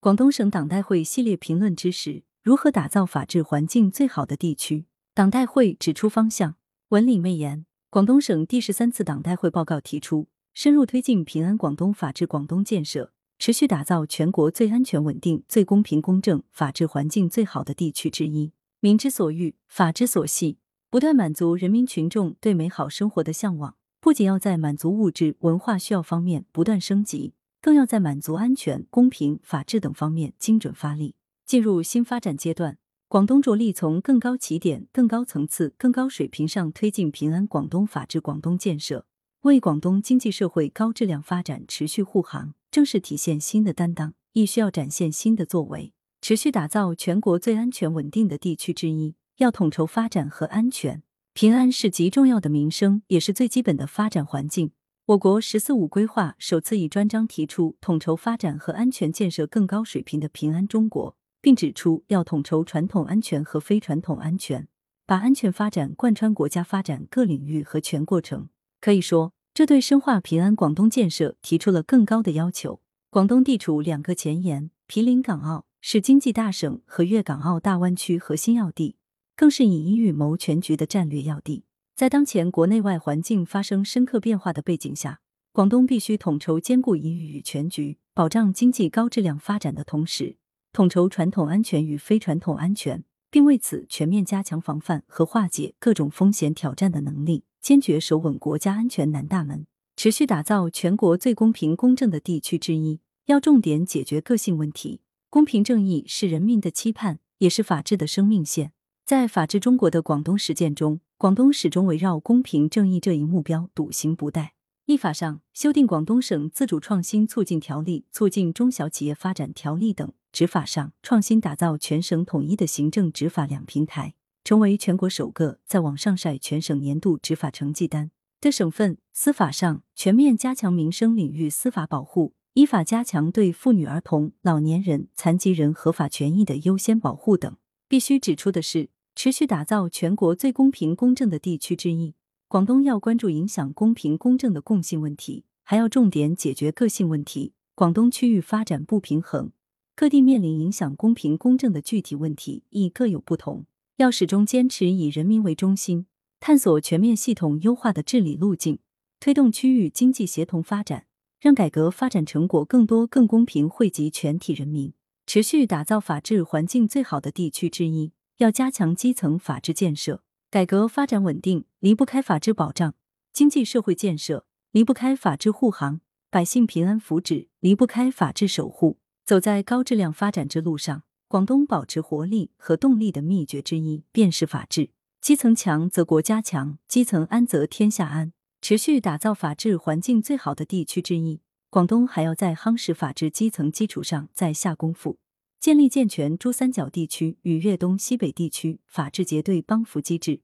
广东省党代会系列评论之时：如何打造法治环境最好的地区？党代会指出方向。文理媚言，广东省第十三次党代会报告提出，深入推进平安广东法治广东建设，持续打造全国最安全稳定、最公平公正、法治环境最好的地区之一。民之所欲，法之所系，不断满足人民群众对美好生活的向往，不仅要在满足物质文化需要方面不断升级。更要在满足安全、公平、法治等方面精准发力。进入新发展阶段，广东着力从更高起点、更高层次、更高水平上推进平安广东法治广东建设，为广东经济社会高质量发展持续护航，正是体现新的担当，亦需要展现新的作为，持续打造全国最安全稳定的地区之一。要统筹发展和安全，平安是极重要的民生，也是最基本的发展环境。我国“十四五”规划首次以专章提出统筹发展和安全建设更高水平的平安中国，并指出要统筹传统安全和非传统安全，把安全发展贯穿国家发展各领域和全过程。可以说，这对深化平安广东建设提出了更高的要求。广东地处两个前沿，毗邻港澳，是经济大省和粤港澳大湾区核心要地，更是以一域谋全局的战略要地。在当前国内外环境发生深刻变化的背景下，广东必须统筹兼顾一域与全局，保障经济高质量发展的同时，统筹传统安全与非传统安全，并为此全面加强防范和化解各种风险挑战的能力，坚决守稳国家安全南大门，持续打造全国最公平公正的地区之一。要重点解决个性问题，公平正义是人民的期盼，也是法治的生命线。在法治中国的广东实践中，广东始终围绕公平正义这一目标笃行不怠。立法上，修订《广东省自主创新促进条例》、《促进中小企业发展条例》等；执法上，创新打造全省统一的行政执法两平台，成为全国首个在网上晒全省年度执法成绩单的省份。司法上，全面加强民生领域司法保护，依法加强对妇女、儿童、老年人、残疾人合法权益的优先保护等。必须指出的是。持续打造全国最公平公正的地区之一，广东要关注影响公平公正的共性问题，还要重点解决个性问题。广东区域发展不平衡，各地面临影响公平公正的具体问题亦各有不同，要始终坚持以人民为中心，探索全面系统优化的治理路径，推动区域经济协同发展，让改革发展成果更多更公平惠及全体人民，持续打造法治环境最好的地区之一。要加强基层法治建设，改革发展稳定离不开法治保障；经济社会建设离不开法治护航；百姓平安福祉离不开法治守护。走在高质量发展之路上，广东保持活力和动力的秘诀之一便是法治。基层强则国家强，基层安则天下安。持续打造法治环境最好的地区之一，广东还要在夯实法治基层基础上再下功夫。建立健全珠三角地区与粤东西北地区法治结对帮扶机制，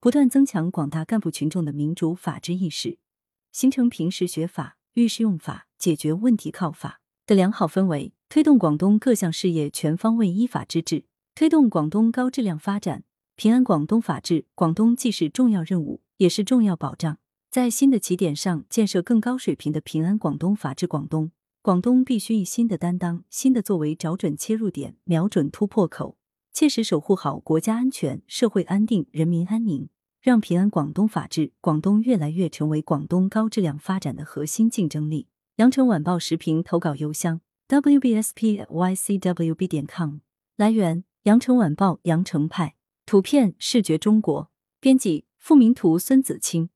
不断增强广大干部群众的民主法治意识，形成平时学法、遇事用法、解决问题靠法的良好氛围，推动广东各项事业全方位依法治治，推动广东高质量发展。平安广东法治，广东既是重要任务，也是重要保障。在新的起点上建设更高水平的平安广东法治，广东。广东必须以新的担当、新的作为找准切入点，瞄准突破口，切实守护好国家安全、社会安定、人民安宁，让平安广东法治广东越来越成为广东高质量发展的核心竞争力。羊城晚报时评投稿邮箱：wbspycwb 点 com。来源：羊城晚报羊城派。图片：视觉中国。编辑：付明图，孙子清。